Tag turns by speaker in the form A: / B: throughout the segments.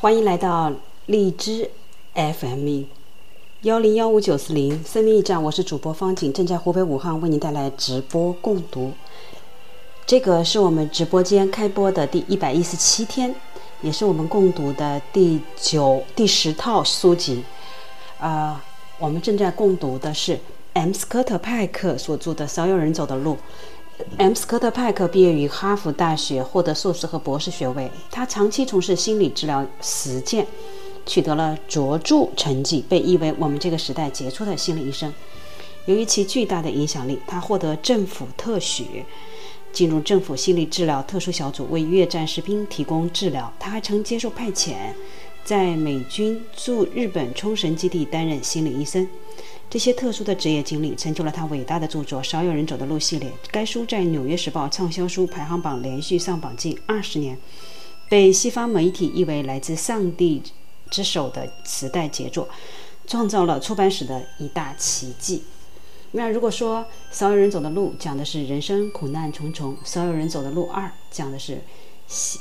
A: 欢迎来到荔枝 FM 幺零幺五九四零生命驿站，我是主播方景，正在湖北武汉为您带来直播共读。这个是我们直播间开播的第一百一十七天，也是我们共读的第九、第十套书籍。啊，我们正在共读的是 M. 斯科特派克所著的《少有人走的路》。M. 斯科特派克毕业于哈佛大学，获得硕士和博士学位。他长期从事心理治疗实践，取得了卓著成绩，被誉为我们这个时代杰出的心理医生。由于其巨大的影响力，他获得政府特许，进入政府心理治疗特殊小组，为越战士兵提供治疗。他还曾接受派遣，在美军驻日本冲绳基地担任心理医生。这些特殊的职业经历成就了他伟大的著作《少有人走的路》系列。该书在《纽约时报》畅销书排行榜连续上榜近二十年，被西方媒体誉为来自上帝之手的时代杰作，创造了出版史的一大奇迹。那如果说《少有人走的路》讲的是人生苦难重重，《少有人走的路二》讲的是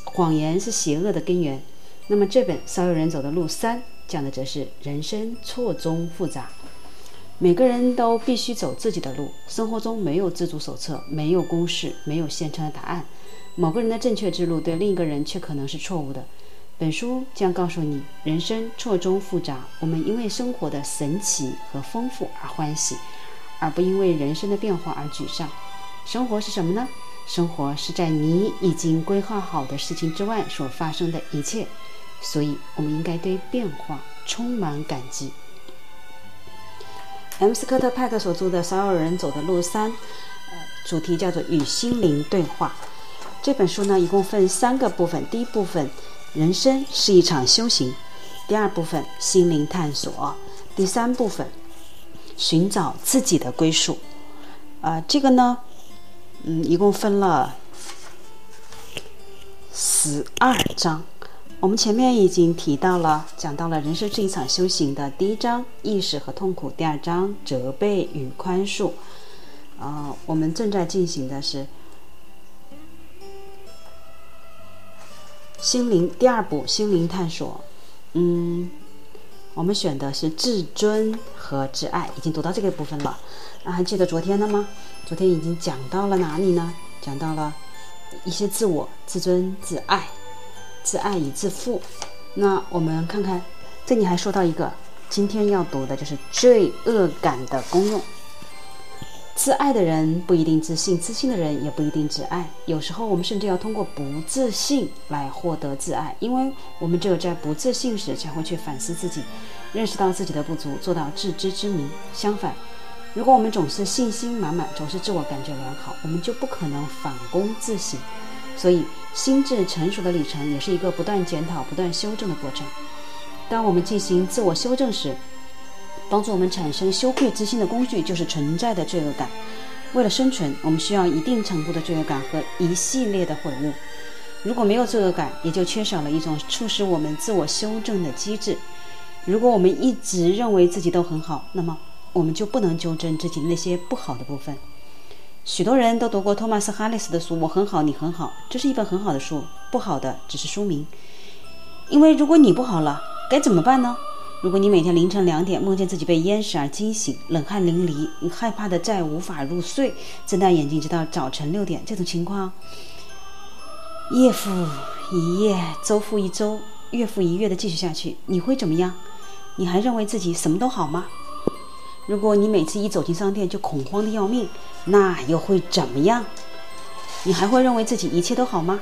A: 谎言是邪恶的根源，那么这本《少有人走的路三》讲的则是人生错综复杂。每个人都必须走自己的路，生活中没有自主手册，没有公式，没有现成的答案。某个人的正确之路对另一个人却可能是错误的。本书将告诉你，人生错综复杂，我们因为生活的神奇和丰富而欢喜，而不因为人生的变化而沮丧。生活是什么呢？生活是在你已经规划好的事情之外所发生的一切，所以我们应该对变化充满感激。M. 斯科特派克所著的《所有人走的路三》，呃，主题叫做“与心灵对话”。这本书呢，一共分三个部分：第一部分，人生是一场修行；第二部分，心灵探索；第三部分，寻找自己的归属。啊，这个呢，嗯，一共分了十二章。我们前面已经提到了，讲到了人生是一场修行的第一章意识和痛苦，第二章责备与宽恕。啊，我们正在进行的是心灵第二步心灵探索。嗯，我们选的是自尊和自爱，已经读到这个部分了。那还记得昨天的吗？昨天已经讲到了哪里呢？讲到了一些自我、自尊、自爱。自爱与自负，那我们看看，这里还说到一个，今天要读的就是罪恶感的功用。自爱的人不一定自信，自信的人也不一定自爱。有时候我们甚至要通过不自信来获得自爱，因为我们只有在不自信时才会去反思自己，认识到自己的不足，做到自知之明。相反，如果我们总是信心满满，总是自我感觉良好，我们就不可能反躬自省。所以。心智成熟的里程也是一个不断检讨、不断修正的过程。当我们进行自我修正时，帮助我们产生羞愧之心的工具就是存在的罪恶感。为了生存，我们需要一定程度的罪恶感和一系列的悔悟。如果没有罪恶感，也就缺少了一种促使我们自我修正的机制。如果我们一直认为自己都很好，那么我们就不能纠正自己那些不好的部分。许多人都读过托马斯·哈里斯的书，《我很好，你很好》，这是一本很好的书。不好的只是书名，因为如果你不好了，该怎么办呢？如果你每天凌晨两点梦见自己被淹死而惊醒，冷汗淋漓，你害怕的再无法入睡，睁大眼睛直到早晨六点，这种情况，夜复一夜，周复一周，月复一月的继续下去，你会怎么样？你还认为自己什么都好吗？如果你每次一走进商店就恐慌的要命，那又会怎么样？你还会认为自己一切都好吗？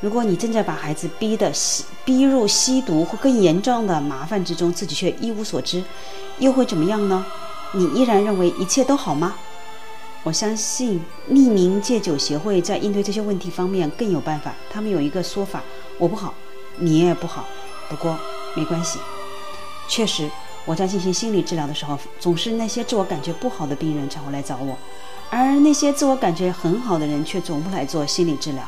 A: 如果你正在把孩子逼得吸逼入吸毒或更严重的麻烦之中，自己却一无所知，又会怎么样呢？你依然认为一切都好吗？我相信匿名戒酒协会在应对这些问题方面更有办法。他们有一个说法：我不好，你也不好，不过没关系。确实。我在进行心理治疗的时候，总是那些自我感觉不好的病人才会来找我，而那些自我感觉很好的人却总不来做心理治疗。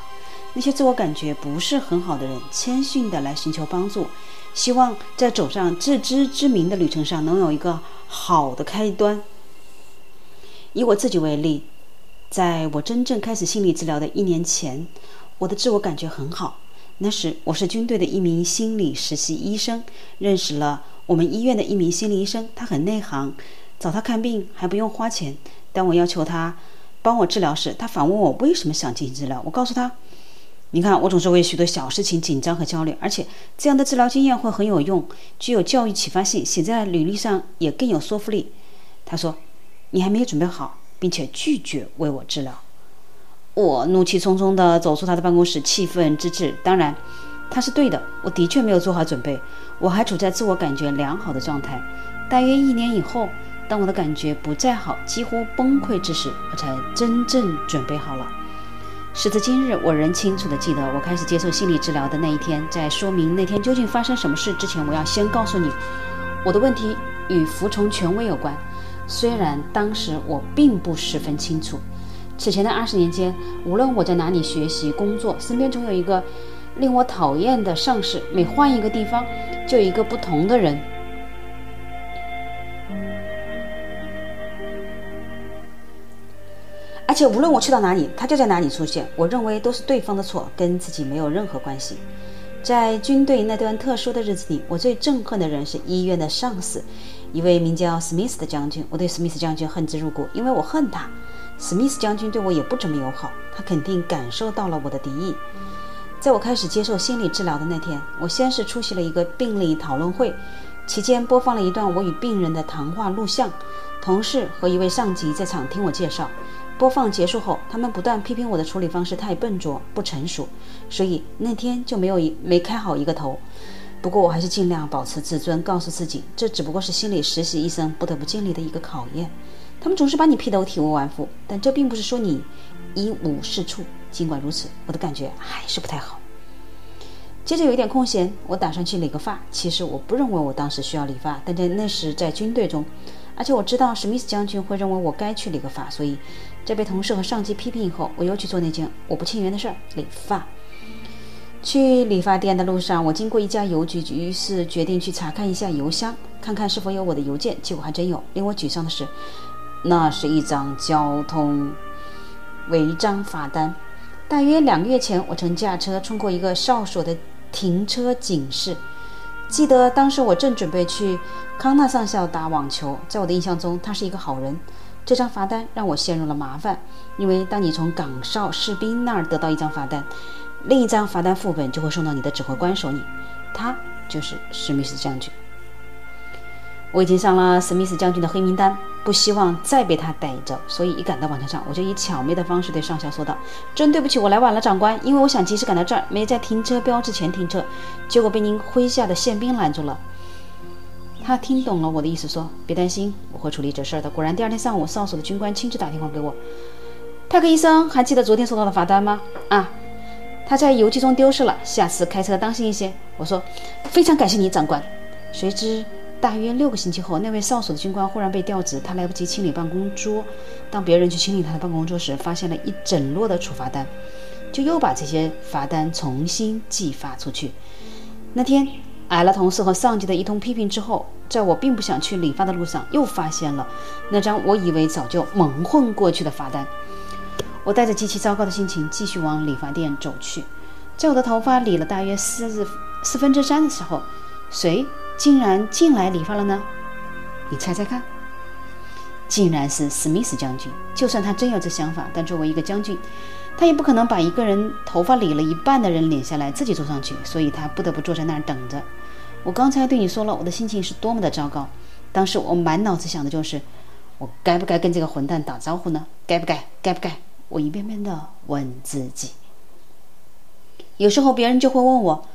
A: 那些自我感觉不是很好的人，谦逊的来寻求帮助，希望在走上自知之明的旅程上能有一个好的开端。以我自己为例，在我真正开始心理治疗的一年前，我的自我感觉很好，那时我是军队的一名心理实习医生，认识了我们医院的一名心理医生，他很内行，找他看病还不用花钱。当我要求他帮我治疗时，他反问我为什么想进行治疗。我告诉他：“你看，我总是为许多小事情紧张和焦虑，而且这样的治疗经验会很有用，具有教育启发性，写在履历上也更有说服力。”他说：“你还没有准备好，并且拒绝为我治疗。”我怒气冲冲地走出他的办公室，气愤之至。当然，他是对的，我的确没有做好准备，我还处在自我感觉良好的状态。大约一年以后，当我的感觉不再好，几乎崩溃之时，我才真正准备好了。时至今日，我仍清楚地记得我开始接受心理治疗的那一天。在说明那天究竟发生什么事之前，我要先告诉你，我的问题与服从权威有关。虽然当时我并不十分清楚。此前的二十年间，无论我在哪里学习、工作，身边总有一个令我讨厌的上司。每换一个地方，就一个不同的人。而且无论我去到哪里，他就在哪里出现。我认为都是对方的错，跟自己没有任何关系。在军队那段特殊的日子里，我最憎恨的人是医院的上司，一位名叫史密斯的将军。我对史密斯将军恨之入骨，因为我恨他。史密斯将军对我也不怎么友好，他肯定感受到了我的敌意。在我开始接受心理治疗的那天，我先是出席了一个病例讨论会，期间播放了一段我与病人的谈话录像。同事和一位上级在场听我介绍。播放结束后，他们不断批评我的处理方式太笨拙、不成熟，所以那天就没有一没开好一个头。不过我还是尽量保持自尊，告诉自己，这只不过是心理实习医生不得不经历的一个考验。他们总是把你批得体无完肤，但这并不是说你一无是处。尽管如此，我的感觉还是不太好。接着有一点空闲，我打算去理个发。其实我不认为我当时需要理发，但在那时在军队中，而且我知道史密斯将军会认为我该去理个发，所以在被同事和上级批评以后，我又去做那件我不情愿的事儿——理发。去理发店的路上，我经过一家邮局，于是决定去查看一下邮箱，看看是否有我的邮件。结果还真有。令我沮丧的是。那是一张交通违章罚单。大约两个月前，我曾驾车冲过一个哨所的停车警示。记得当时我正准备去康纳上校打网球，在我的印象中，他是一个好人。这张罚单让我陷入了麻烦，因为当你从岗哨士兵那儿得到一张罚单，另一张罚单副本就会送到你的指挥官手里，他就是史密斯将军。我已经上了史密斯将军的黑名单，不希望再被他逮着，所以一赶到网球场，我就以巧妙的方式对上校说道：“真对不起，我来晚了，长官，因为我想及时赶到这儿，没在停车标志前停车，结果被您麾下的宪兵拦住了。”他听懂了我的意思，说：“别担心，我会处理这事儿的。”果然，第二天上午，哨所的军官亲自打电话给我：“派克医生，还记得昨天收到的罚单吗？”“啊，他在邮寄中丢失了，下次开车当心一些。”我说：“非常感谢你，长官。”谁知。大约六个星期后，那位哨所的军官忽然被调职，他来不及清理办公桌。当别人去清理他的办公桌时，发现了一整摞的处罚单，就又把这些罚单重新寄发出去。那天挨了同事和上级的一通批评之后，在我并不想去理发的路上，又发现了那张我以为早就蒙混过去的罚单。我带着极其糟糕的心情继续往理发店走去。在我的头发理了大约四四分之三的时候，谁？竟然进来理发了呢？你猜猜看，竟然是史密斯将军。就算他真有这想法，但作为一个将军，他也不可能把一个人头发理了一半的人领下来自己坐上去，所以他不得不坐在那儿等着。我刚才对你说了，我的心情是多么的糟糕。当时我满脑子想的就是，我该不该跟这个混蛋打招呼呢？该不该？该不该？我一遍遍的问自己。有时候别人就会问我。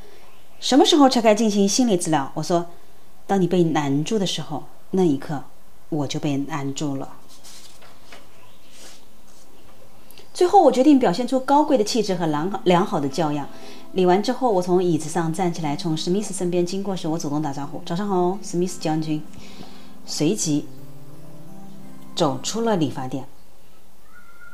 A: 什么时候才该进行心理治疗？我说，当你被难住的时候，那一刻我就被难住了。最后，我决定表现出高贵的气质和良良好的教养。理完之后，我从椅子上站起来，从史密斯身边经过时，我主动打招呼：“早上好，史密斯将军。”随即走出了理发店。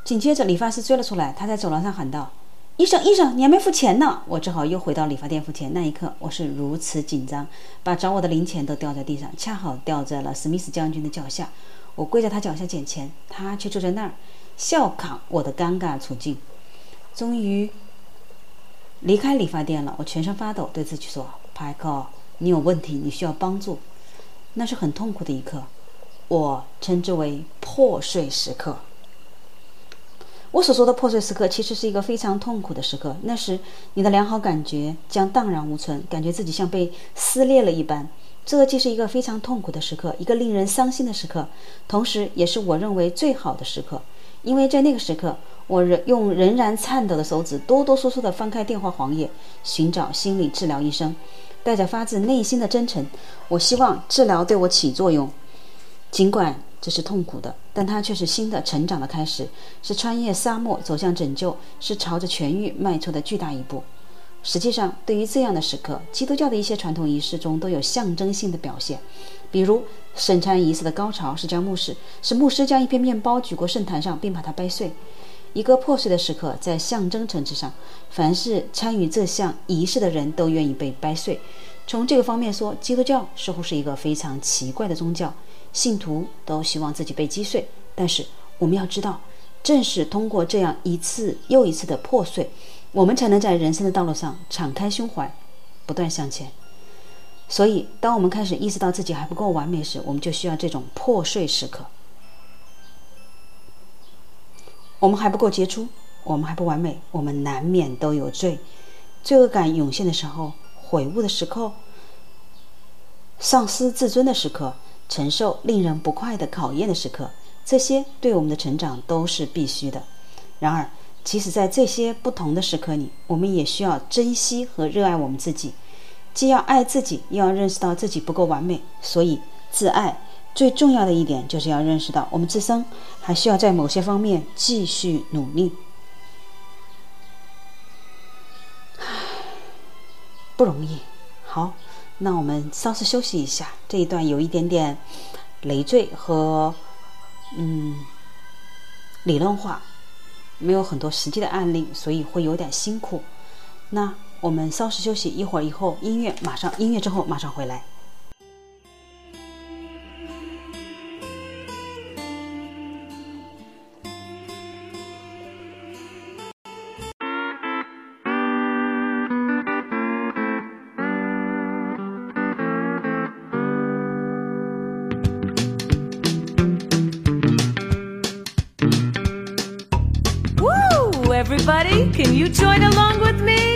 A: 紧接着，理发师追了出来，他在走廊上喊道。医生，医生，你还没付钱呢！我只好又回到理发店付钱。那一刻，我是如此紧张，把找我的零钱都掉在地上，恰好掉在了史密斯将军的脚下。我跪在他脚下捡钱，他却坐在那儿笑扛我的尴尬处境。终于，离开理发店了，我全身发抖，对自己说：“派克，你有问题，你需要帮助。”那是很痛苦的一刻，我称之为破碎时刻。我所说的破碎时刻，其实是一个非常痛苦的时刻。那时，你的良好感觉将荡然无存，感觉自己像被撕裂了一般。这既是一个非常痛苦的时刻，一个令人伤心的时刻，同时也是我认为最好的时刻，因为在那个时刻，我仍用仍然颤抖的手指，哆哆嗦嗦地翻开电话黄页，寻找心理治疗医生，带着发自内心的真诚，我希望治疗对我起作用，尽管。这是痛苦的，但它却是新的成长的开始，是穿越沙漠走向拯救，是朝着痊愈迈出的巨大一步。实际上，对于这样的时刻，基督教的一些传统仪式中都有象征性的表现，比如圣餐仪式的高潮是将牧师是牧师将一片面包举过圣坛上，并把它掰碎。一个破碎的时刻，在象征层次上，凡是参与这项仪式的人都愿意被掰碎。从这个方面说，基督教似乎是一个非常奇怪的宗教。信徒都希望自己被击碎，但是我们要知道，正是通过这样一次又一次的破碎，我们才能在人生的道路上敞开胸怀，不断向前。所以，当我们开始意识到自己还不够完美时，我们就需要这种破碎时刻。我们还不够杰出，我们还不完美，我们难免都有罪。罪恶感涌现的时候，悔悟的时刻，丧失自尊的时刻。承受令人不快的考验的时刻，这些对我们的成长都是必须的。然而，即使在这些不同的时刻里，我们也需要珍惜和热爱我们自己，既要爱自己，又要认识到自己不够完美。所以，自爱最重要的一点就是要认识到，我们自身还需要在某些方面继续努力。不容易。好。那我们稍事休息一下，这一段有一点点累赘和嗯理论化，没有很多实际的案例，所以会有点辛苦。那我们稍事休息一会儿，以后音乐马上音乐之后马上回来。
B: Everybody. Can you join along with me?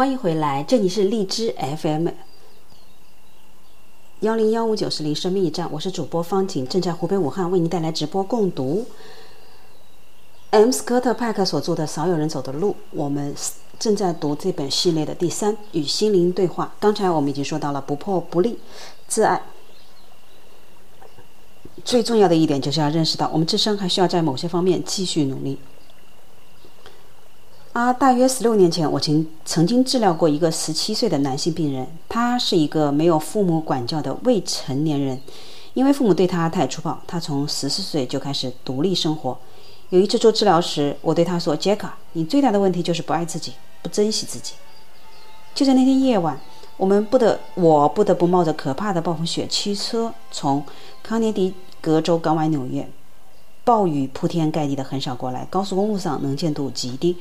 A: 欢迎回来，这里是荔枝 FM 幺零幺五九四零生命驿站，我是主播方景，正在湖北武汉为您带来直播共读 M. 斯科特派克所著的《少有人走的路》，我们正在读这本系列的第三《与心灵对话》。刚才我们已经说到了不破不立、自爱。最重要的一点就是要认识到，我们自身还需要在某些方面继续努力。啊，大约十六年前，我曾曾经治疗过一个十七岁的男性病人，他是一个没有父母管教的未成年人，因为父母对他太粗暴，他从十四岁就开始独立生活。有一次做治疗时，我对他说：“杰克，你最大的问题就是不爱自己，不珍惜自己。”就在那天夜晚，我们不得，我不得不冒着可怕的暴风雪驱车从康涅狄格州赶往纽约。暴雨铺天盖地的横扫过来，高速公路上能见度极低，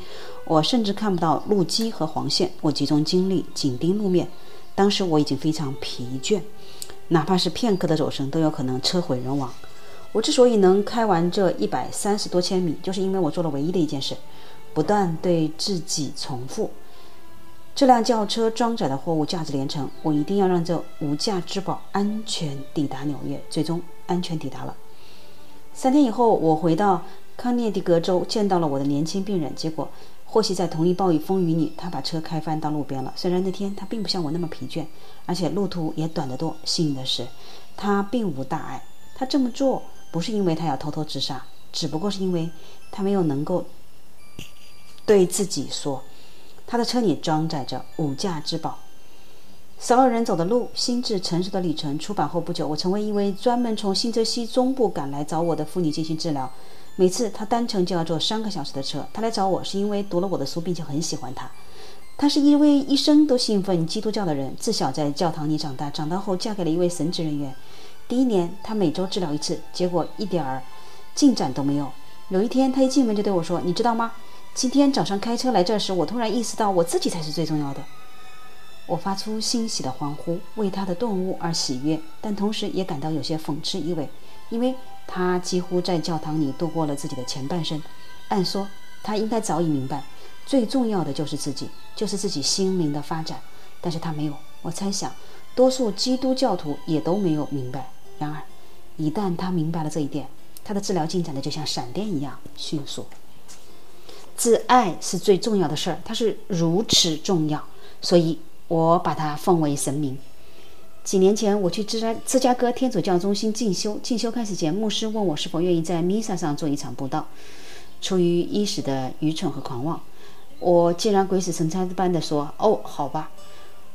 A: 我甚至看不到路基和黄线。我集中精力紧盯路面，当时我已经非常疲倦，哪怕是片刻的走神都有可能车毁人亡。我之所以能开完这一百三十多千米，就是因为我做了唯一的一件事，不断对自己重复：这辆轿车装载的货物价值连城，我一定要让这无价之宝安全抵达纽约。最终安全抵达了。三天以后，我回到康涅狄格州，见到了我的年轻病人。结果，或许在同一暴雨风雨里，他把车开翻到路边了。虽然那天他并不像我那么疲倦，而且路途也短得多。幸运的是，他并无大碍。他这么做不是因为他要偷偷自杀，只不过是因为他没有能够对自己说，他的车里装载着无价之宝。少有人走的路，心智成熟的旅程。出版后不久，我成为一位专门从新泽西中部赶来找我的妇女进行治疗。每次她单程就要坐三个小时的车。她来找我是因为读了我的书，并且很喜欢她。她是一位一生都信奉基督教的人，自小在教堂里长大。长大后嫁给了一位神职人员。第一年，她每周治疗一次，结果一点儿进展都没有。有一天，她一进门就对我说：“你知道吗？今天早上开车来这时，我突然意识到我自己才是最重要的。”我发出欣喜的欢呼，为他的顿悟而喜悦，但同时也感到有些讽刺意味，因为他几乎在教堂里度过了自己的前半生。按说他应该早已明白，最重要的就是自己，就是自己心灵的发展，但是他没有。我猜想，多数基督教徒也都没有明白。然而，一旦他明白了这一点，他的治疗进展的就像闪电一样迅速。自爱是最重要的事儿，它是如此重要，所以。我把它奉为神明。几年前，我去芝加芝加哥天主教中心进修。进修开始前，牧师问我是否愿意在弥撒上做一场布道。出于一时的愚蠢和狂妄，我竟然鬼使神差般的说：“哦，好吧。”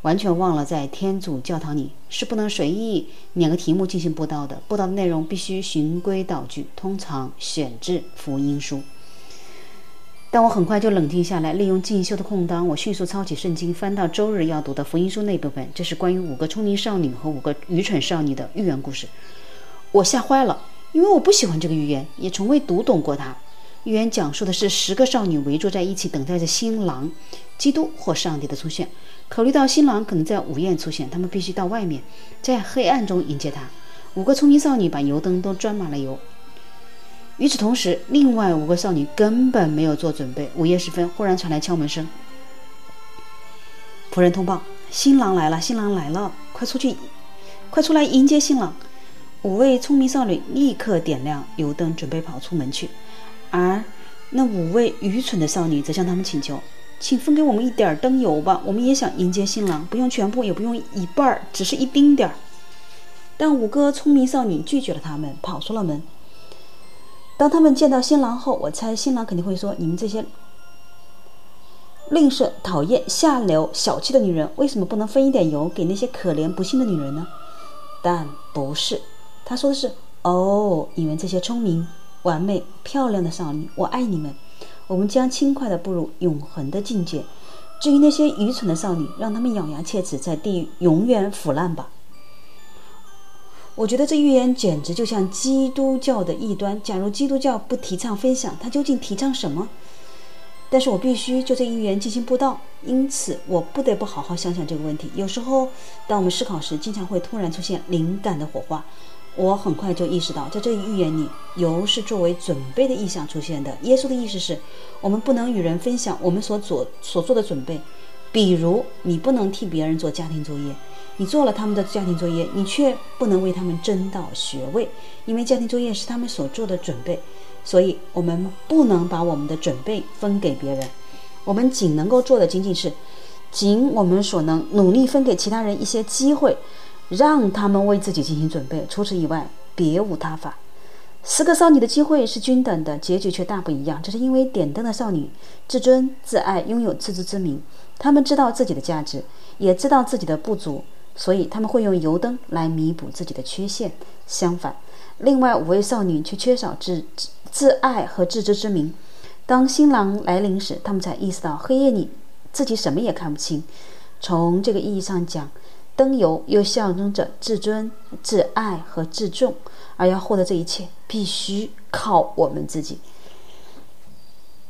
A: 完全忘了在天主教堂里是不能随意两个题目进行布道的。布道的内容必须循规蹈矩，通常选自福音书。但我很快就冷静下来，利用进修的空档，我迅速抄起圣经，翻到周日要读的福音书那部分。这是关于五个聪明少女和五个愚蠢少女的寓言故事。我吓坏了，因为我不喜欢这个寓言，也从未读懂过它。寓言讲述的是十个少女围坐在一起，等待着新郎——基督或上帝的出现。考虑到新郎可能在午夜出现，他们必须到外面，在黑暗中迎接他。五个聪明少女把油灯都装满了油。与此同时，另外五个少女根本没有做准备。午夜时分，忽然传来敲门声。仆人通报：新郎来了，新郎来了，快出去，快出来迎接新郎！五位聪明少女立刻点亮油灯，准备跑出门去。而那五位愚蠢的少女则向他们请求：“请分给我们一点灯油吧，我们也想迎接新郎，不用全部，也不用一半，只是一丁点儿。”但五个聪明少女拒绝了他们，跑出了门。当他们见到新郎后，我猜新郎肯定会说：“你们这些吝啬、讨厌、下流、小气的女人，为什么不能分一点油给那些可怜不幸的女人呢？”但不是，他说的是：“哦，你们这些聪明、完美、漂亮的少女，我爱你们。我们将轻快地步入永恒的境界。至于那些愚蠢的少女，让他们咬牙切齿，在地狱永远腐烂吧。”我觉得这预言简直就像基督教的异端。假如基督教不提倡分享，它究竟提倡什么？但是我必须就这预言进行布道，因此我不得不好好想想这个问题。有时候，当我们思考时，经常会突然出现灵感的火花。我很快就意识到，在这一预言里，油是作为准备的意象出现的。耶稣的意思是，我们不能与人分享我们所做所做的准备，比如你不能替别人做家庭作业。你做了他们的家庭作业，你却不能为他们争到学位，因为家庭作业是他们所做的准备，所以我们不能把我们的准备分给别人。我们仅能够做的仅仅是，尽我们所能努力分给其他人一些机会，让他们为自己进行准备。除此以外，别无他法。十个少女的机会是均等的，结局却大不一样。这是因为点灯的少女自尊自爱，拥有自知之明，她们知道自己的价值，也知道自己的不足，所以他们会用油灯来弥补自己的缺陷。相反，另外五位少女却缺少自自爱和自知之明。当新郎来临时，他们才意识到黑夜里自己什么也看不清。从这个意义上讲，灯油又象征着自尊、自爱和自重。而要获得这一切，必须靠我们自己。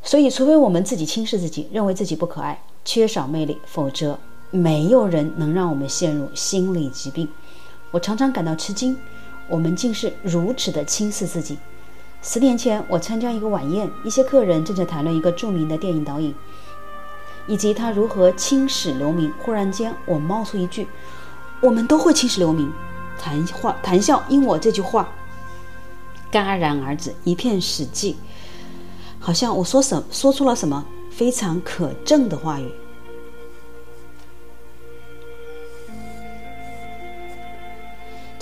A: 所以，除非我们自己轻视自己，认为自己不可爱、缺少魅力，否则没有人能让我们陷入心理疾病。我常常感到吃惊，我们竟是如此的轻视自己。十年前，我参加一个晚宴，一些客人正在谈论一个著名的电影导演，以及他如何青史留名。忽然间，我冒出一句：“我们都会青史留名。”谈话谈笑因我这句话戛然而止，一片死寂，好像我说什说出了什么非常可证的话语。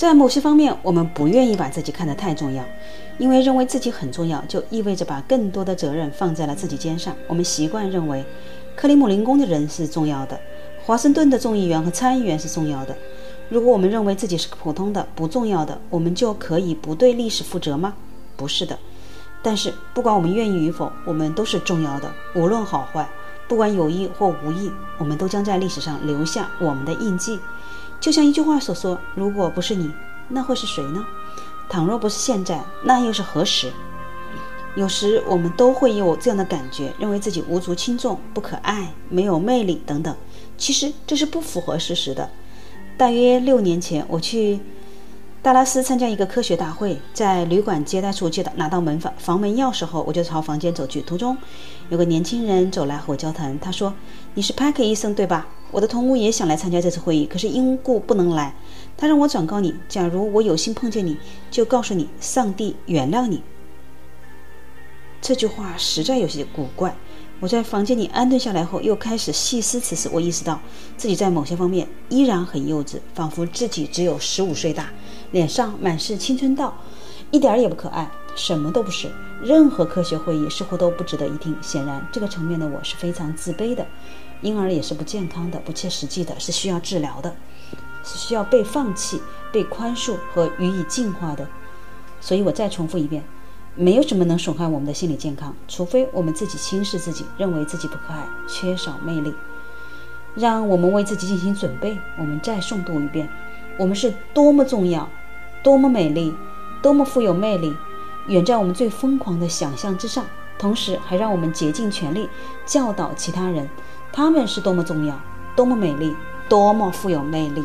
A: 在某些方面，我们不愿意把自己看得太重要，因为认为自己很重要，就意味着把更多的责任放在了自己肩上。我们习惯认为，克里姆林宫的人是重要的，华盛顿的众议员和参议员是重要的。如果我们认为自己是普通的、不重要的，我们就可以不对历史负责吗？不是的。但是，不管我们愿意与否，我们都是重要的，无论好坏，不管有意或无意，我们都将在历史上留下我们的印记。就像一句话所说：“如果不是你，那会是谁呢？倘若不是现在，那又是何时？”有时我们都会有这样的感觉，认为自己无足轻重、不可爱、没有魅力等等。其实这是不符合事实的。大约六年前，我去达拉斯参加一个科学大会，在旅馆接待处接到拿到门房房门钥匙后，我就朝房间走去。途中，有个年轻人走来和我交谈。他说：“你是帕克医生对吧？我的同屋也想来参加这次会议，可是因故不能来。他让我转告你，假如我有幸碰见你，就告诉你，上帝原谅你。”这句话实在有些古怪。我在房间里安顿下来后，又开始细思此事。我意识到自己在某些方面依然很幼稚，仿佛自己只有十五岁大，脸上满是青春痘，一点也不可爱，什么都不是。任何科学会议似乎都不值得一听。显然，这个层面的我是非常自卑的，婴儿也是不健康的、不切实际的，是需要治疗的，是需要被放弃、被宽恕和予以净化的。所以我再重复一遍。没有什么能损害我们的心理健康，除非我们自己轻视自己，认为自己不可爱、缺少魅力。让我们为自己进行准备。我们再诵读一遍：我们是多么重要，多么美丽，多么富有魅力，远在我们最疯狂的想象之上。同时，还让我们竭尽全力教导其他人，他们是多么重要，多么美丽，多么富有魅力，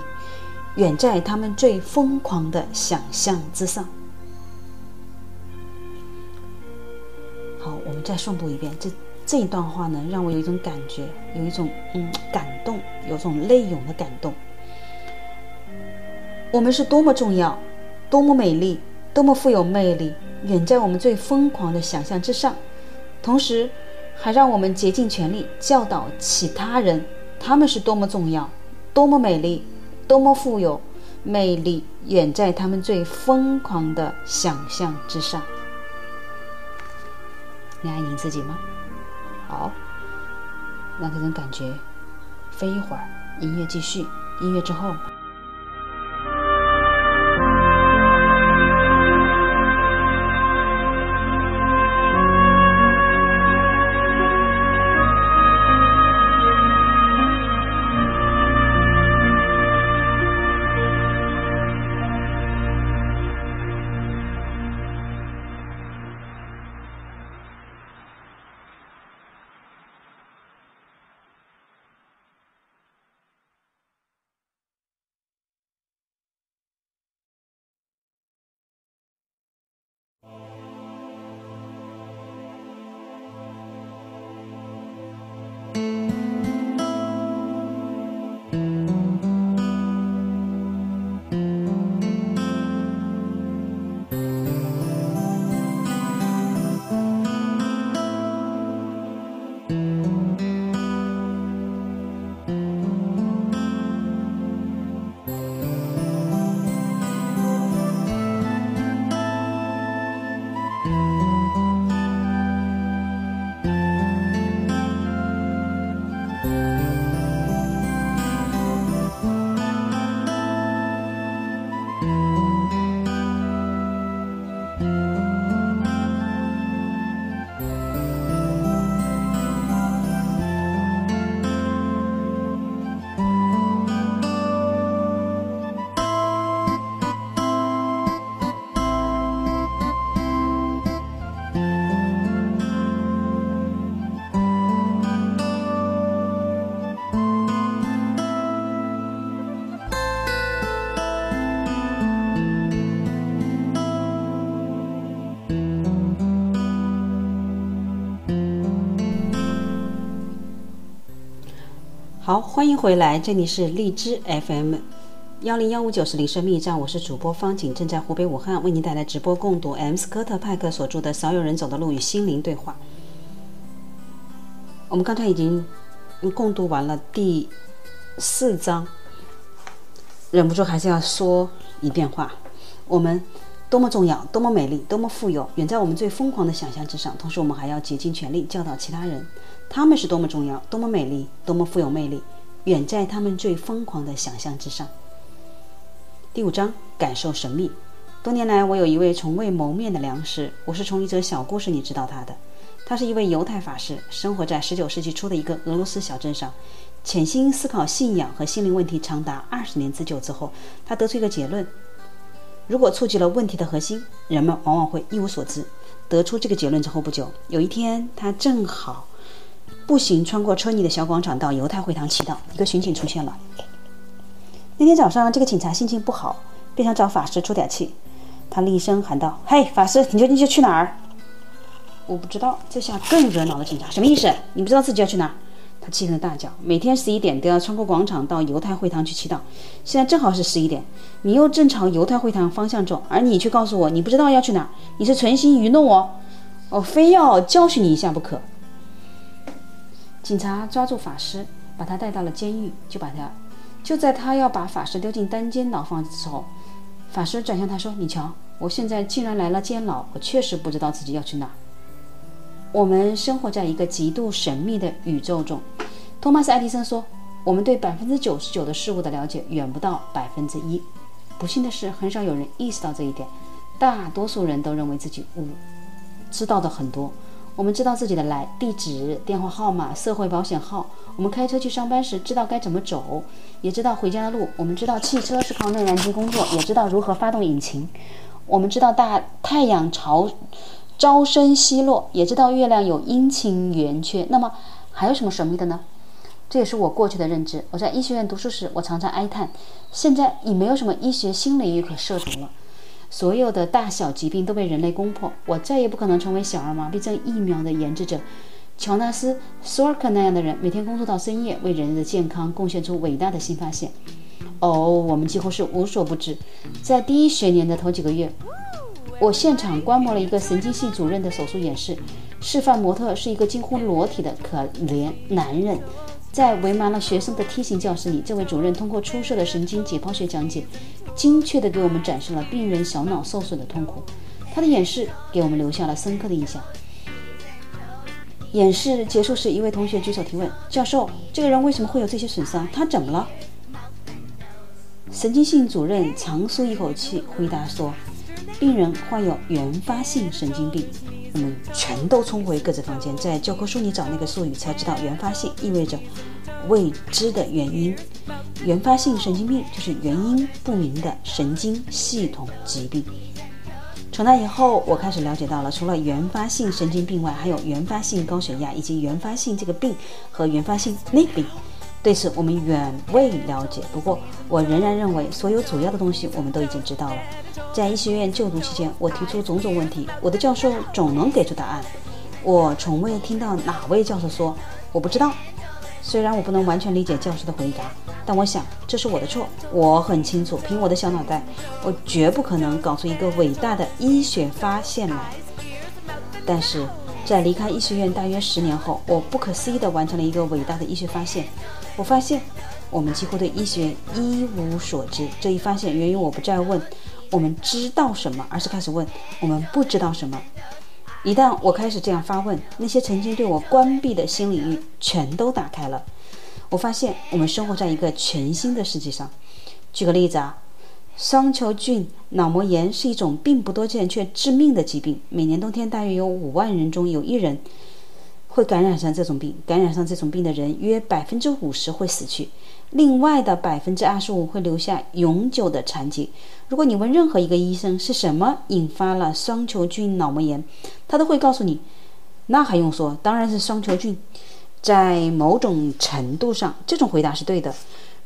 A: 远在他们最疯狂的想象之上。好，我们再诵读一遍这这一段话呢，让我有一种感觉，有一种嗯感动，有种泪涌的感动。我们是多么重要，多么美丽，多么富有魅力，远在我们最疯狂的想象之上。同时，还让我们竭尽全力教导其他人，他们是多么重要，多么美丽，多么富有魅力，远在他们最疯狂的想象之上。你爱你自己吗？好，让这种感觉飞一会儿，音乐继续，音乐之后。好，欢迎回来，这里是荔枝 FM 幺零幺五九是李生密站，我是主播方景，正在湖北武汉为您带来直播共读 M 斯科特派克所著的《少有人走的路与心灵对话》。我们刚才已经共读完了第四章，忍不住还是要说一遍话。我们多么重要，多么美丽，多么富有，远在我们最疯狂的想象之上。同时，我们还要竭尽全力教导其他人。他们是多么重要，多么美丽，多么富有魅力，远在他们最疯狂的想象之上。第五章，感受神秘。多年来，我有一位从未谋面的良师，我是从一则小故事里知道他的。他是一位犹太法师，生活在19世纪初的一个俄罗斯小镇上，潜心思考信仰和心灵问题长达二十年之久之后，他得出一个结论：如果触及了问题的核心，人们往往会一无所知。得出这个结论之后不久，有一天，他正好。步行穿过车尼的小广场到犹太会堂祈祷，一个巡警出现了。那天早上，这个警察心情不好，便想找法师出点气。他厉声喊道：“嘿，法师，你究竟要去哪儿？”我不知道。这下更惹恼了警察，什么意思？你不知道自己要去哪儿？他气得大叫：“每天十一点都要穿过广场到犹太会堂去祈祷，现在正好是十一点，你又正朝犹太会堂方向走，而你却告诉我你不知道要去哪儿，你是存心愚弄我，我非要教训你一下不可。”警察抓住法师，把他带到了监狱。就把他，就在他要把法师丢进单间牢房的时候，法师转向他说：“你瞧，我现在竟然来了监牢，我确实不知道自己要去哪。”我们生活在一个极度神秘的宇宙中。托马斯·爱迪生说：“我们对百分之九十九的事物的了解远不到百分之一。”不幸的是，很少有人意识到这一点。大多数人都认为自己无知道的很多。我们知道自己的来地址、电话号码、社会保险号。我们开车去上班时知道该怎么走，也知道回家的路。我们知道汽车是靠内燃机工作，也知道如何发动引擎。我们知道大太阳朝朝升夕落，也知道月亮有阴晴圆缺。那么还有什么神秘的呢？这也是我过去的认知。我在医学院读书时，我常常哀叹：现在已没有什么医学新领域可涉足了。所有的大小疾病都被人类攻破，我再也不可能成为小儿麻痹症疫苗的研制者，乔纳斯·索尔克那样的人，每天工作到深夜，为人类的健康贡献出伟大的新发现。哦，我们几乎是无所不知。在第一学年的头几个月，我现场观摩了一个神经系主任的手术演示，示范模特是一个近乎裸体的可怜男人。在围满了学生的梯形教室里，这位主任通过出色的神经解剖学讲解，精确地给我们展示了病人小脑受损的痛苦。他的演示给我们留下了深刻的印象。演示结束时，一位同学举手提问：“教授，这个人为什么会有这些损伤？他怎么了？”神经性主任长舒一口气，回答说：“病人患有原发性神经病。”我们全都冲回各自房间，在教科书里找那个术语，才知道原发性意味着未知的原因。原发性神经病就是原因不明的神经系统疾病。从那以后，我开始了解到了，除了原发性神经病外，还有原发性高血压，以及原发性这个病和原发性那病。对此，我们远未了解。不过，我仍然认为，所有主要的东西我们都已经知道了。在医学院就读期间，我提出种种问题，我的教授总能给出答案。我从未听到哪位教授说我不知道。虽然我不能完全理解教授的回答，但我想这是我的错。我很清楚，凭我的小脑袋，我绝不可能搞出一个伟大的医学发现来。但是在离开医学院大约十年后，我不可思议地完成了一个伟大的医学发现。我发现，我们几乎对医学一无所知。这一发现源于我不再问我们知道什么，而是开始问我们不知道什么。一旦我开始这样发问，那些曾经对我关闭的新领域全都打开了。我发现我们生活在一个全新的世界上。举个例子啊，双球菌脑膜炎是一种并不多见却致命的疾病，每年冬天大约有五万人中有一人。会感染上这种病，感染上这种病的人约百分之五十会死去，另外的百分之二十五会留下永久的残疾。如果你问任何一个医生是什么引发了双球菌脑膜炎，他都会告诉你，那还用说，当然是双球菌。在某种程度上，这种回答是对的。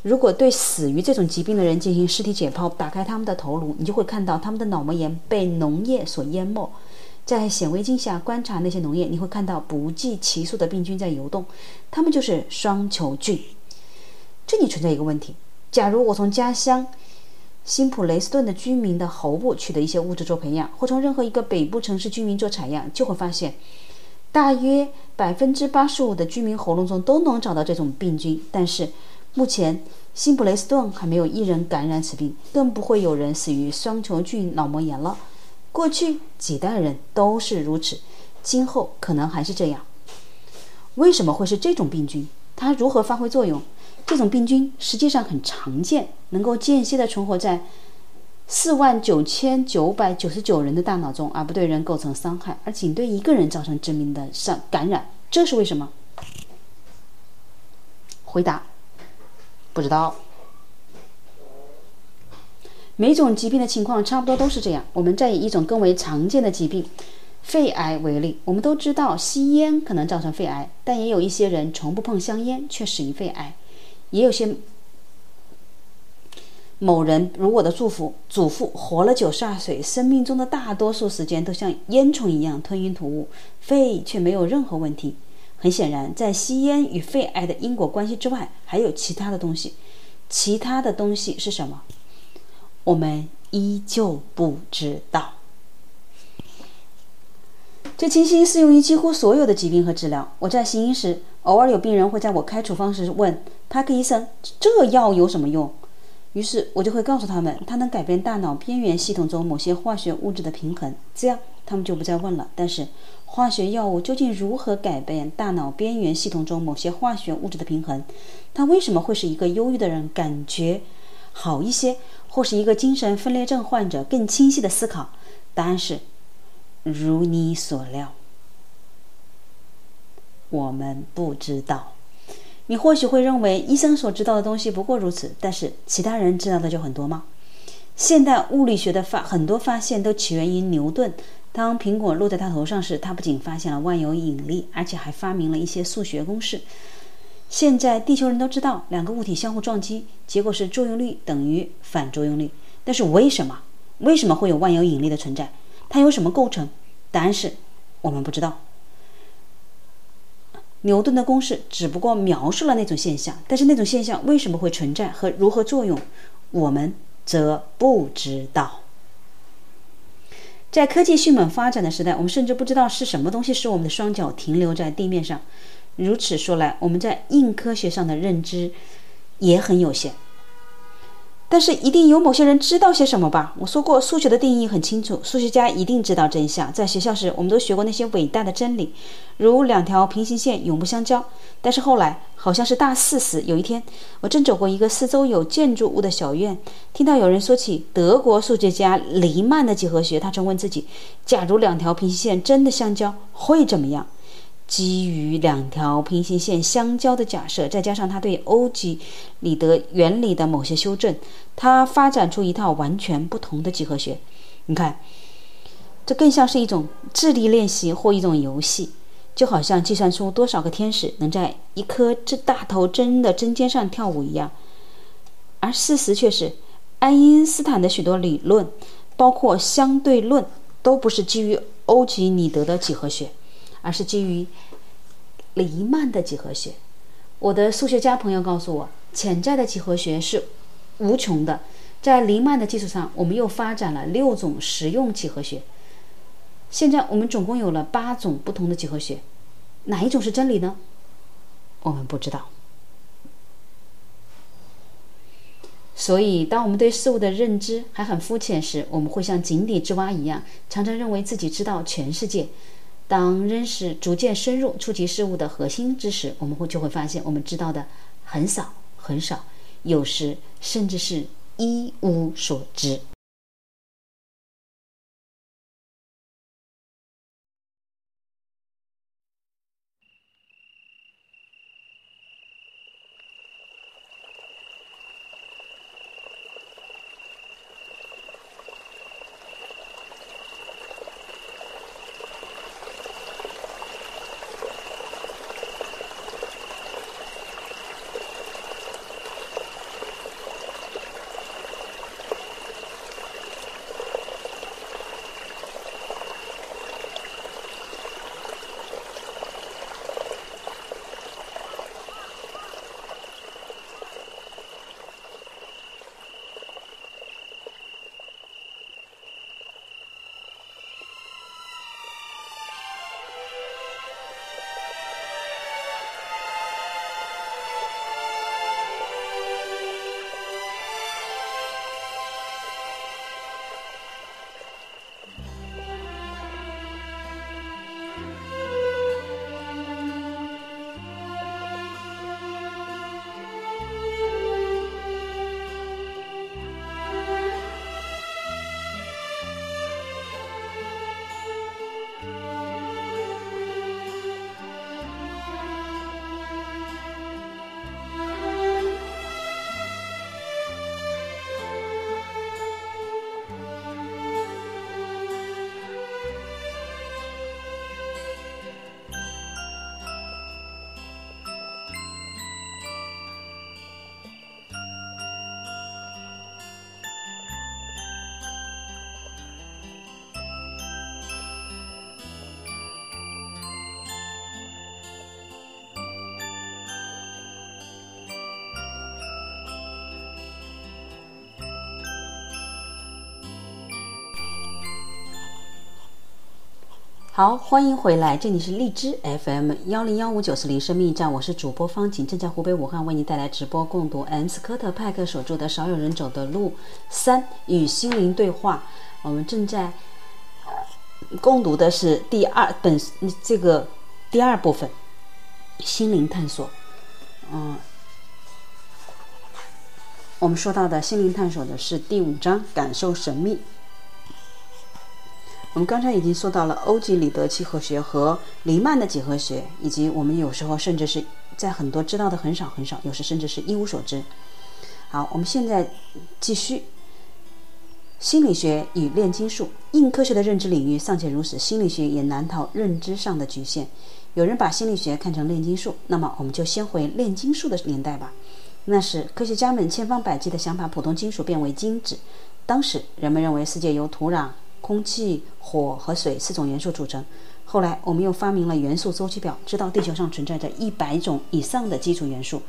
A: 如果对死于这种疾病的人进行尸体解剖，打开他们的头颅，你就会看到他们的脑膜炎被脓液所淹没。在显微镜下观察那些脓液，你会看到不计其数的病菌在游动，它们就是双球菌。这里存在一个问题：假如我从家乡辛普雷斯顿的居民的喉部取得一些物质做培养，或从任何一个北部城市居民做采样，就会发现，大约百分之八十五的居民喉咙中都能找到这种病菌。但是，目前辛普雷斯顿还没有一人感染此病，更不会有人死于双球菌脑膜炎了。过去几代人都是如此，今后可能还是这样。为什么会是这种病菌？它如何发挥作用？这种病菌实际上很常见，能够间歇地存活在四万九千九百九十九人的大脑中，而不对人构成伤害，而仅对一个人造成致命的伤感染。这是为什么？回答：不知道。每种疾病的情况差不多都是这样。我们再以一种更为常见的疾病——肺癌为例，我们都知道吸烟可能造成肺癌，但也有一些人从不碰香烟却死于肺癌。也有些某人，如我的祖父，祖父活了九十二岁，生命中的大多数时间都像烟囱一样吞云吐雾，肺却没有任何问题。很显然，在吸烟与肺癌的因果关系之外，还有其他的东西。其他的东西是什么？我们依旧不知道。这情形适用于几乎所有的疾病和治疗。我在行医时，偶尔有病人会在我开处方时问帕克医生：“这药有什么用？”于是我就会告诉他们，它能改变大脑边缘系统中某些化学物质的平衡。这样他们就不再问了。但是，化学药物究竟如何改变大脑边缘系统中某些化学物质的平衡？它为什么会使一个忧郁的人感觉好一些，或是一个精神分裂症患者更清晰的思考？答案是。如你所料，我们不知道。你或许会认为医生所知道的东西不过如此，但是其他人知道的就很多吗？现代物理学的发很多发现都起源于牛顿。当苹果落在他头上时，他不仅发现了万有引力，而且还发明了一些数学公式。现在地球人都知道，两个物体相互撞击，结果是作用力等于反作用力。但是为什么？为什么会有万有引力的存在？它有什么构成？答案是，我们不知道。牛顿的公式只不过描述了那种现象，但是那种现象为什么会存在和如何作用，我们则不知道。在科技迅猛发展的时代，我们甚至不知道是什么东西使我们的双脚停留在地面上。如此说来，我们在硬科学上的认知也很有限。但是一定有某些人知道些什么吧？我说过，数学的定义很清楚，数学家一定知道真相。在学校时，我们都学过那些伟大的真理，如两条平行线永不相交。但是后来，好像是大四时，有一天，我正走过一个四周有建筑物的小院，听到有人说起德国数学家黎曼的几何学。他曾问自己：假如两条平行线真的相交，会怎么样？基于两条平行线相交的假设，再加上他对欧几里得原理的某些修正，他发展出一套完全不同的几何学。你看，这更像是一种智力练习或一种游戏，就好像计算出多少个天使能在一颗这大头针的针尖上跳舞一样。而事实却是，爱因斯坦的许多理论，包括相对论，都不是基于欧几里得的几何学。而是基于黎曼的几何学。我的数学家朋友告诉我，潜在的几何学是无穷的。在黎曼的基础上，我们又发展了六种实用几何学。现在我们总共有了八种不同的几何学，哪一种是真理呢？我们不知道。所以，当我们对事物的认知还很肤浅时，我们会像井底之蛙一样，常常认为自己知道全世界。当认识逐渐深入，触及事物的核心知识，我们会就会发现，我们知道的很少很少，有时甚至是一无所知。好，欢迎回来，这里是荔枝 FM 幺零幺五九四零生命驿站，我是主播方景，正在湖北武汉为您带来直播共读 M 斯科特派克所著的《少有人走的路三与心灵对话》，我们正在共读的是第二本这个第二部分心灵探索。嗯，我们说到的心灵探索的是第五章感受神秘。我们刚才已经说到了欧几里得几何学和黎曼的几何学，以及我们有时候甚至是在很多知道的很少很少，有时甚至是一无所知。好，我们现在继续心理学与炼金术。硬科学的认知领域尚且如此，心理学也难逃认知上的局限。有人把心理学看成炼金术，那么我们就先回炼金术的年代吧。那时科学家们千方百计地想把普通金属变为金子。当时人们认为世界由土壤、空气、火和水四种元素组成。后来，我们又发明了元素周期表，知道地球上存在着一百种以上的基础元素，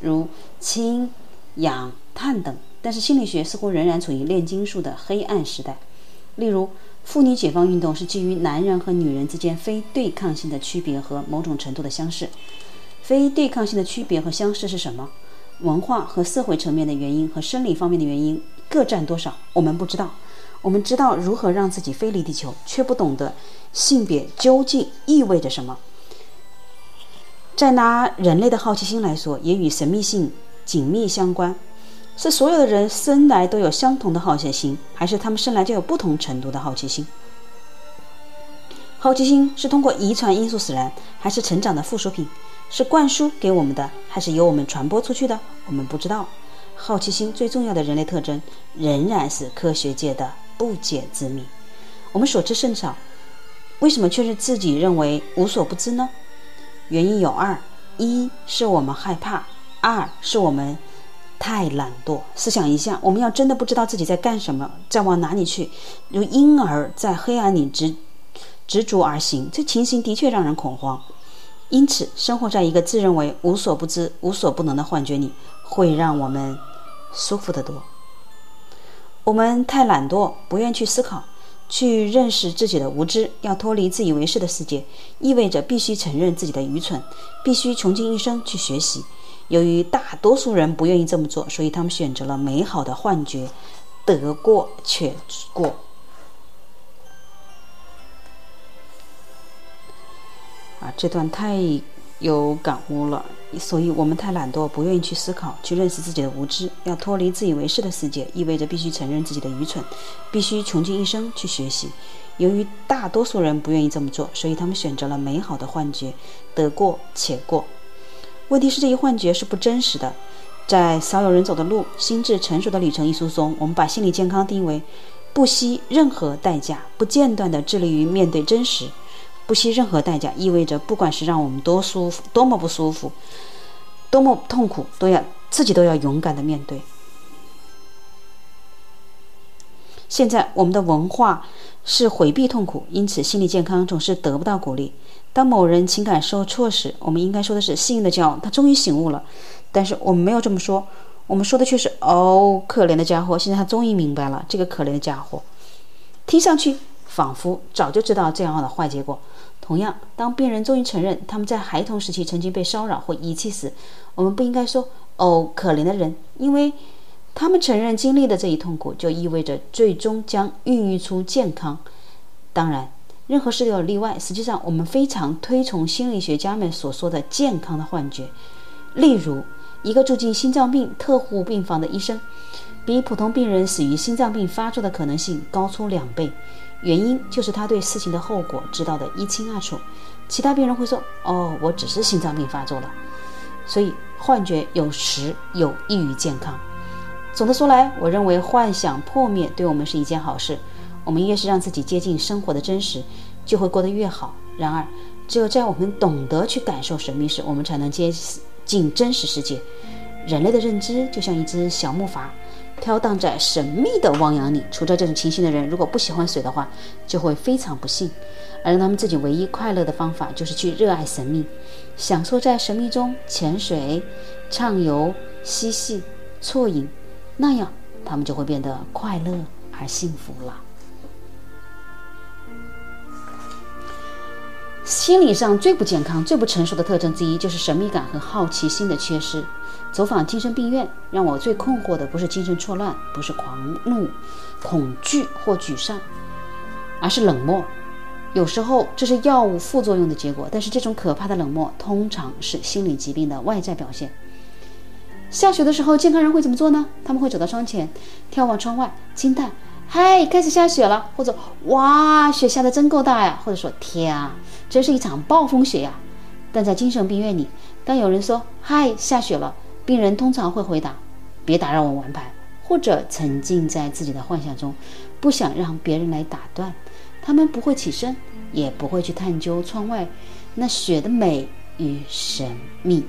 A: 如氢、氧、碳等。但是，心理学似乎仍然处于炼金术的黑暗时代。例如，妇女解放运动是基于男人和女人之间非对抗性的区别和某种程度的相似。非对抗性的区别和相似是什么？文化和社会层面的原因和生理方面的原因各占多少？我们不知道。我们知道如何让自己飞离地球，却不懂得性别究竟意味着什么。再拿人类的好奇心来说，也与神秘性紧密相关。是所有的人生来都有相同的好奇心，还是他们生来就有不同程度的好奇心？好奇心是通过遗传因素使然，还是成长的附属品？是灌输给我们的，还是由我们传播出去的？我们不知道。好奇心最重要的人类特征，仍然是科学界的不解之谜。我们所知甚少，为什么却是自己认为无所不知呢？原因有二：一是我们害怕，二是我们太懒惰。试想一下，我们要真的不知道自己在干什么，在往哪里去，如婴儿在黑暗里执执着而行，这情形的确让人恐慌。因此，生活在一个自认为无所不知、无所不能的幻觉里，会让我们舒服得多。我们太懒惰，不愿去思考，去认识自己的无知，要脱离自以为是的世界，意味着必须承认自己的愚蠢，必须穷尽一生去学习。由于大多数人不愿意这么做，所以他们选择了美好的幻觉，得过且过。啊，这段太有感悟了。所以，我们太懒惰，不愿意去思考，去认识自己的无知，要脱离自以为是的世界，意味着必须承认自己的愚蠢，必须穷尽一生去学习。由于大多数人不愿意这么做，所以他们选择了美好的幻觉，得过且过。问题是，这一幻觉是不真实的。在《少有人走的路：心智成熟的旅程》一书中，我们把心理健康定义为不惜任何代价、不间断地致力于面对真实。不惜任何代价，意味着不管是让我们多舒服、多么不舒服、多么痛苦，都要自己都要勇敢的面对。现在我们的文化是回避痛苦，因此心理健康总是得不到鼓励。当某人情感受挫时，我们应该说的是幸运的叫他终于醒悟了。但是我们没有这么说，我们说的却是哦，可怜的家伙，现在他终于明白了。这个可怜的家伙，听上去仿佛早就知道这样的坏结果。同样，当病人终于承认他们在孩童时期曾经被骚扰或遗弃时，我们不应该说“哦，可怜的人”，因为他们承认经历的这一痛苦，就意味着最终将孕育出健康。当然，任何事都有例外。实际上，我们非常推崇心理学家们所说的健康的幻觉。例如，一个住进心脏病特护病房的医生，比普通病人死于心脏病发作的可能性高出两倍。原因就是他对事情的后果知道的一清二楚，其他病人会说：“哦，我只是心脏病发作了。”所以幻觉有时有益于健康。总的说来，我认为幻想破灭对我们是一件好事。我们越是让自己接近生活的真实，就会过得越好。然而，只有在我们懂得去感受神秘时，我们才能接近真实世界。人类的认知就像一只小木筏。飘荡在神秘的汪洋里，处在这种情形的人，如果不喜欢水的话，就会非常不幸。而让他们自己唯一快乐的方法，就是去热爱神秘，享受在神秘中潜水、畅游、嬉戏、啜饮，那样他们就会变得快乐而幸福了。心理上最不健康、最不成熟的特征之一就是神秘感和好奇心的缺失。走访精神病院，让我最困惑的不是精神错乱，不是狂怒、恐惧或沮丧，而是冷漠。有时候这是药物副作用的结果，但是这种可怕的冷漠通常是心理疾病的外在表现。下雪的时候，健康人会怎么做呢？他们会走到窗前，眺望窗外，惊叹：“嗨，开始下雪了！”或者“哇，雪下的真够大呀！”或者说：“天啊，真是一场暴风雪呀！”但在精神病院里，当有人说“嗨，下雪了”，病人通常会回答：“别打扰我玩牌”，或者沉浸在自己的幻想中，不想让别人来打断。他们不会起身，也不会去探究窗外那雪的美与神秘。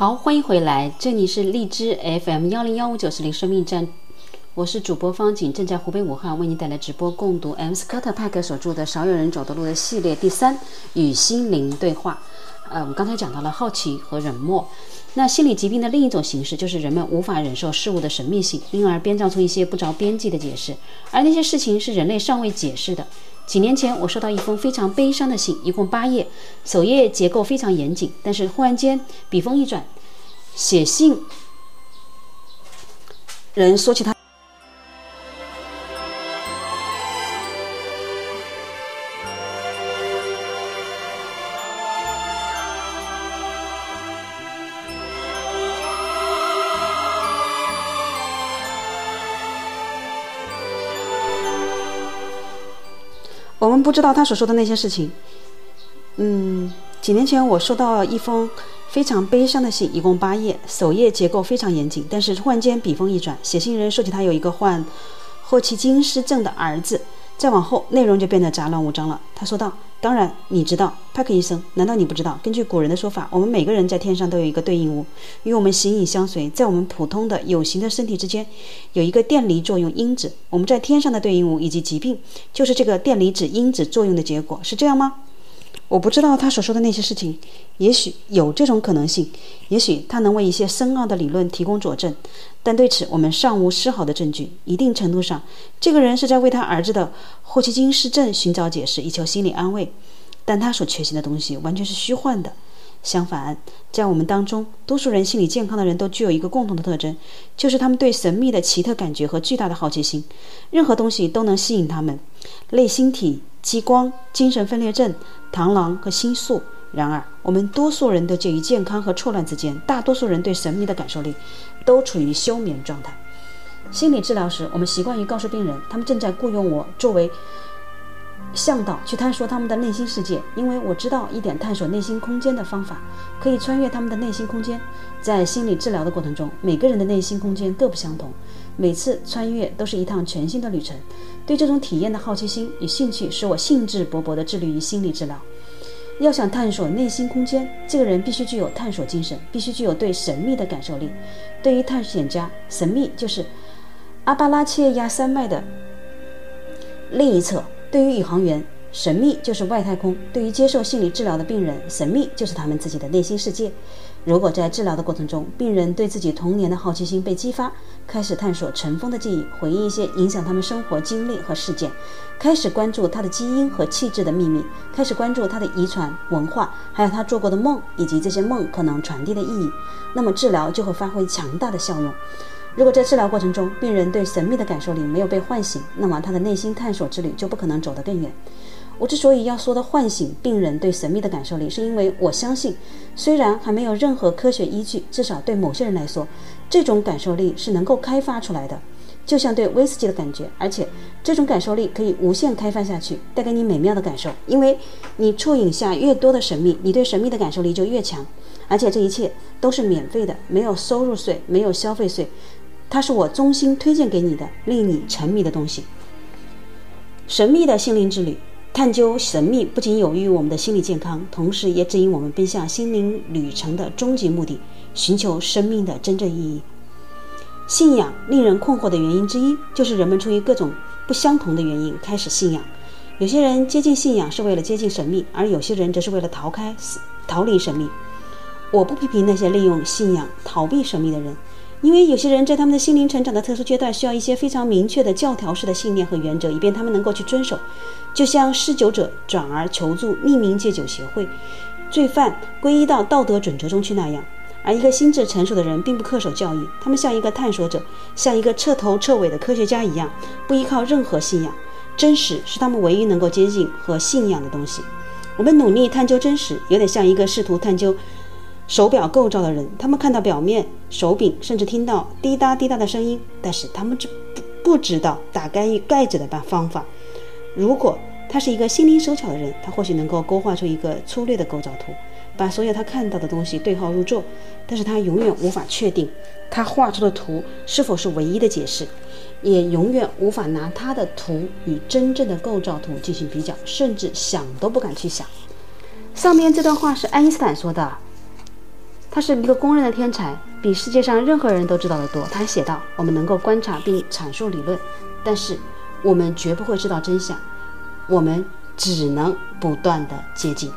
A: 好，欢迎回来，这里是荔枝 FM 幺零幺五九四零生命站，我是主播方景，正在湖北武汉为您带来直播共读 M 斯科特派克所著的《少有人走的路》的系列第三与心灵对话。呃，我们刚才讲到了好奇和冷漠。那心理疾病的另一种形式就是人们无法忍受事物的神秘性，因而编造出一些不着边际的解释，而那些事情是人类尚未解释的。几年前，我收到一封非常悲伤的信，一共八页，首页结构非常严谨，但是忽然间笔锋一转，写信人说起他。不知道他所说的那些事情。嗯，几年前我收到一封非常悲伤的信，一共八页，首页结构非常严谨，但是忽然间笔锋一转，写信人说起他有一个患霍奇金氏症的儿子。再往后，内容就变得杂乱无章了。他说道：“当然，你知道，派克医生，难道你不知道？根据古人的说法，我们每个人在天上都有一个对应物，与我们形影相随。在我们普通的有形的身体之间，有一个电离作用因子。我们在天上的对应物以及疾病，就是这个电离子因子作用的结果，是这样吗？”我不知道他所说的那些事情，也许有这种可能性，也许他能为一些深奥的理论提供佐证，但对此我们尚无丝毫的证据。一定程度上，这个人是在为他儿子的霍奇金氏症寻找解释，以求心理安慰，但他所确信的东西完全是虚幻的。相反，在我们当中，多数人心理健康的人都具有一个共同的特征，就是他们对神秘的奇特感觉和巨大的好奇心，任何东西都能吸引他们。类星体、激光、精神分裂症、螳螂和星宿。然而，我们多数人都介于健康和错乱之间，大多数人对神秘的感受力都处于休眠状态。心理治疗时，我们习惯于告诉病人，他们正在雇佣我作为。向导去探索他们的内心世界，因为我知道一点探索内心空间的方法，可以穿越他们的内心空间。在心理治疗的过程中，每个人的内心空间各不相同，每次穿越都是一趟全新的旅程。对这种体验的好奇心与兴趣，使我兴致勃勃地致力于心理治疗。要想探索内心空间，这个人必须具有探索精神，必须具有对神秘的感受力。对于探险家，神秘就是阿巴拉契亚山脉的另一侧。对于宇航员，神秘就是外太空；对于接受心理治疗的病人，神秘就是他们自己的内心世界。如果在治疗的过程中，病人对自己童年的好奇心被激发，开始探索尘封的记忆，回忆一些影响他们生活经历和事件，开始关注他的基因和气质的秘密，开始关注他的遗传文化，还有他做过的梦以及这些梦可能传递的意义，那么治疗就会发挥强大的效用。如果在治疗过程中，病人对神秘的感受力没有被唤醒，那么他的内心探索之旅就不可能走得更远。我之所以要说的唤醒病人对神秘的感受力，是因为我相信，虽然还没有任何科学依据，至少对某些人来说，这种感受力是能够开发出来的，就像对威士忌的感觉。而且，这种感受力可以无限开发下去，带给你美妙的感受。因为你触影下越多的神秘，你对神秘的感受力就越强。而且这一切都是免费的，没有收入税，没有消费税。它是我衷心推荐给你的令你沉迷的东西。神秘的心灵之旅，探究神秘不仅有益于我们的心理健康，同时也指引我们奔向心灵旅程的终极目的——寻求生命的真正意义。信仰令人困惑的原因之一，就是人们出于各种不相同的原因开始信仰。有些人接近信仰是为了接近神秘，而有些人则是为了逃开、逃离神秘。我不批评那些利用信仰逃避神秘的人。因为有些人在他们的心灵成长的特殊阶段，需要一些非常明确的教条式的信念和原则，以便他们能够去遵守。就像施酒者转而求助匿名戒酒协会，罪犯归依到道德准则中去那样。而一个心智成熟的人并不恪守教义，他们像一个探索者，像一个彻头彻尾的科学家一样，不依靠任何信仰。真实是他们唯一能够接近和信仰的东西。我们努力探究真实，有点像一个试图探究。手表构造的人，他们看到表面手柄，甚至听到滴答滴答的声音，但是他们只不不知道打开盖子的办方法。如果他是一个心灵手巧的人，他或许能够勾画出一个粗略的构造图，把所有他看到的东西对号入座，但是他永远无法确定他画出的图是否是唯一的解释，也永远无法拿他的图与真正的构造图进行比较，甚至想都不敢去想。上面这段话是爱因斯坦说的。他是一个公认的天才，比世界上任何人都知道的多。他还写道：“我们能够观察并阐述理论，但是我们绝不会知道真相，我们只能不断的接近。”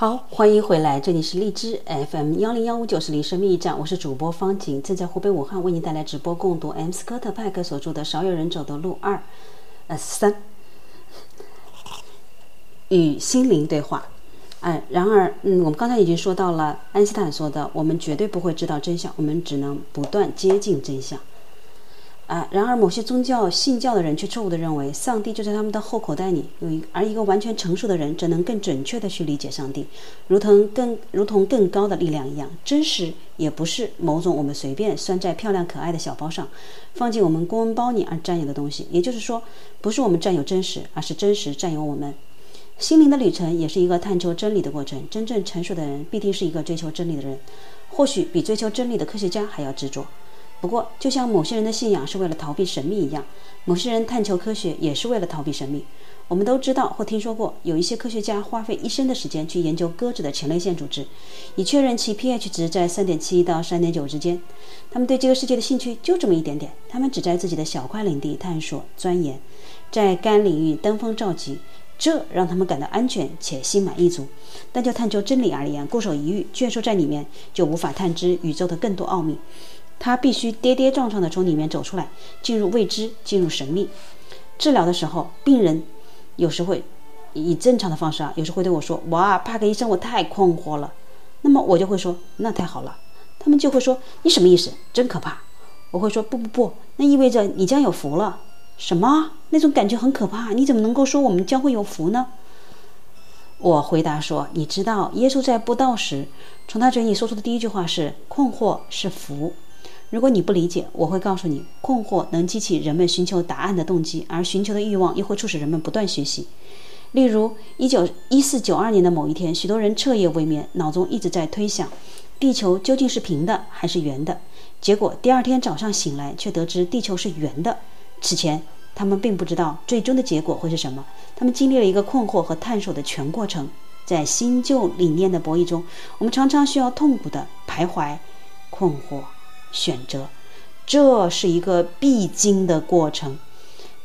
A: 好，欢迎回来，这里是荔枝 FM 幺零幺五九四零生命驿站，我是主播方景，正在湖北武汉为您带来直播共读 M 斯科特派克所著的《少有人走的路二》，呃三，与心灵对话。哎，然而，嗯，我们刚才已经说到了爱因斯坦说的，我们绝对不会知道真相，我们只能不断接近真相。啊，然而某些宗教信教的人却错误地认为，上帝就在他们的后口袋里，有一而一个完全成熟的人则能更准确地去理解上帝，如同更如同更高的力量一样。真实也不是某种我们随便拴在漂亮可爱的小包上，放进我们公文包里而占有的东西。也就是说，不是我们占有真实，而是真实占有我们。心灵的旅程也是一个探求真理的过程。真正成熟的人必定是一个追求真理的人，或许比追求真理的科学家还要执着。不过，就像某些人的信仰是为了逃避神秘一样，某些人探求科学也是为了逃避神秘。我们都知道或听说过，有一些科学家花费一生的时间去研究鸽子的前列腺组织，以确认其 pH 值在3.7到3.9之间。他们对这个世界的兴趣就这么一点点，他们只在自己的小块领地探索钻研，在该领域登峰造极，这让他们感到安全且心满意足。但就探究真理而言，固守一隅，蜷缩在里面，就无法探知宇宙的更多奥秘。他必须跌跌撞撞地从里面走出来，进入未知，进入神秘。治疗的时候，病人有时会以正常的方式啊，有时会对我说：“哇，帕克医生，我太困惑了。”那么我就会说：“那太好了。”他们就会说：“你什么意思？真可怕。”我会说：“不不不，那意味着你将有福了。”什么？那种感觉很可怕。你怎么能够说我们将会有福呢？我回答说：“你知道，耶稣在布道时，从他嘴里说出的第一句话是‘困惑是福’。”如果你不理解，我会告诉你，困惑能激起人们寻求答案的动机，而寻求的欲望又会促使人们不断学习。例如，一九一四九二年的某一天，许多人彻夜未眠，脑中一直在推想，地球究竟是平的还是圆的。结果第二天早上醒来，却得知地球是圆的。此前，他们并不知道最终的结果会是什么。他们经历了一个困惑和探索的全过程。在新旧理念的博弈中，我们常常需要痛苦的徘徊、困惑、选择，这是一个必经的过程。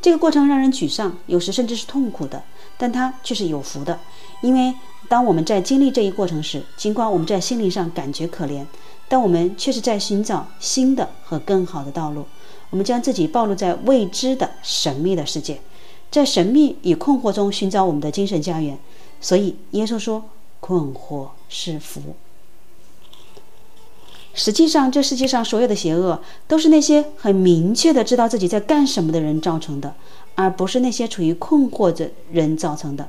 A: 这个过程让人沮丧，有时甚至是痛苦的，但它却是有福的，因为当我们在经历这一过程时，尽管我们在心灵上感觉可怜，但我们却是在寻找新的和更好的道路。我们将自己暴露在未知的神秘的世界，在神秘与困惑中寻找我们的精神家园。所以，耶稣说：“困惑是福。”实际上，这世界上所有的邪恶，都是那些很明确的知道自己在干什么的人造成的，而不是那些处于困惑的人造成的，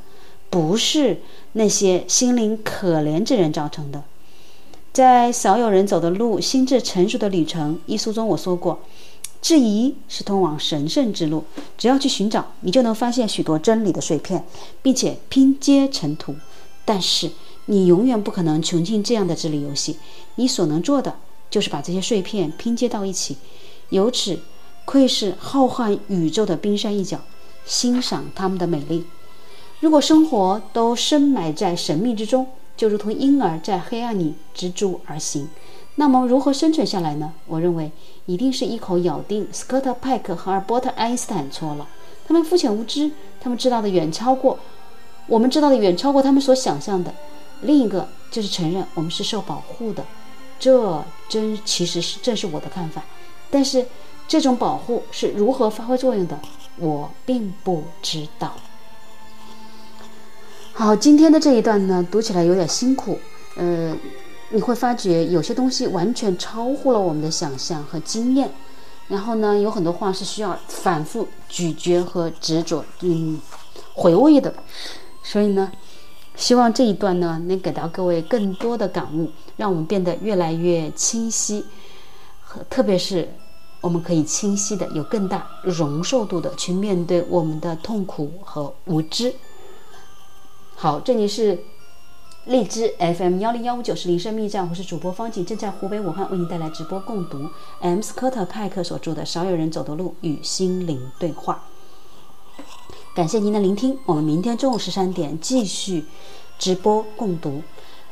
A: 不是那些心灵可怜之人造成的。在少有人走的路，心智成熟的旅程一书中，我说过，质疑是通往神圣之路。只要去寻找，你就能发现许多真理的碎片，并且拼接成图。但是，你永远不可能穷尽这样的智力游戏。你所能做的，就是把这些碎片拼接到一起，由此窥视浩瀚宇宙的冰山一角，欣赏它们的美丽。如果生活都深埋在神秘之中，就如同婴儿在黑暗里蜘蛛而行，那么如何生存下来呢？我认为一定是一口咬定斯科特派克和尔伯特爱因斯坦错了。他们肤浅无知，他们知道的远超过我们知道的远超过他们所想象的。另一个就是承认我们是受保护的，这真其实是正是我的看法。但是这种保护是如何发挥作用的，我并不知道。好，今天的这一段呢，读起来有点辛苦，呃，你会发觉有些东西完全超乎了我们的想象和经验，然后呢，有很多话是需要反复咀嚼和执着，嗯，回味的，所以呢，希望这一段呢能给到各位更多的感悟，让我们变得越来越清晰，和特别是我们可以清晰的、有更大容受度的去面对我们的痛苦和无知。好，这里是荔枝 FM 幺零幺五九是铃声驿站，我是主播方景，正在湖北武汉为您带来直播共读 M 斯科特派克所著的《少有人走的路与心灵对话》。感谢您的聆听，我们明天中午十三点继续直播共读。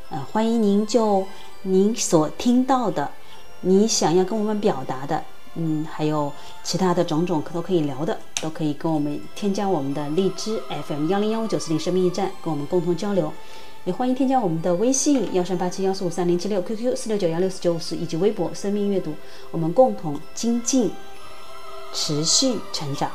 A: 呃，欢迎您就您所听到的，你想要跟我们表达的。嗯，还有其他的种种可都可以聊的，都可以跟我们添加我们的荔枝 FM 幺零幺五九四零生命驿站，跟我们共同交流。也欢迎添加我们的微信幺三八七幺四五三零七六 QQ 四六九幺六四九五四以及微博生命阅读，我们共同精进，持续成长。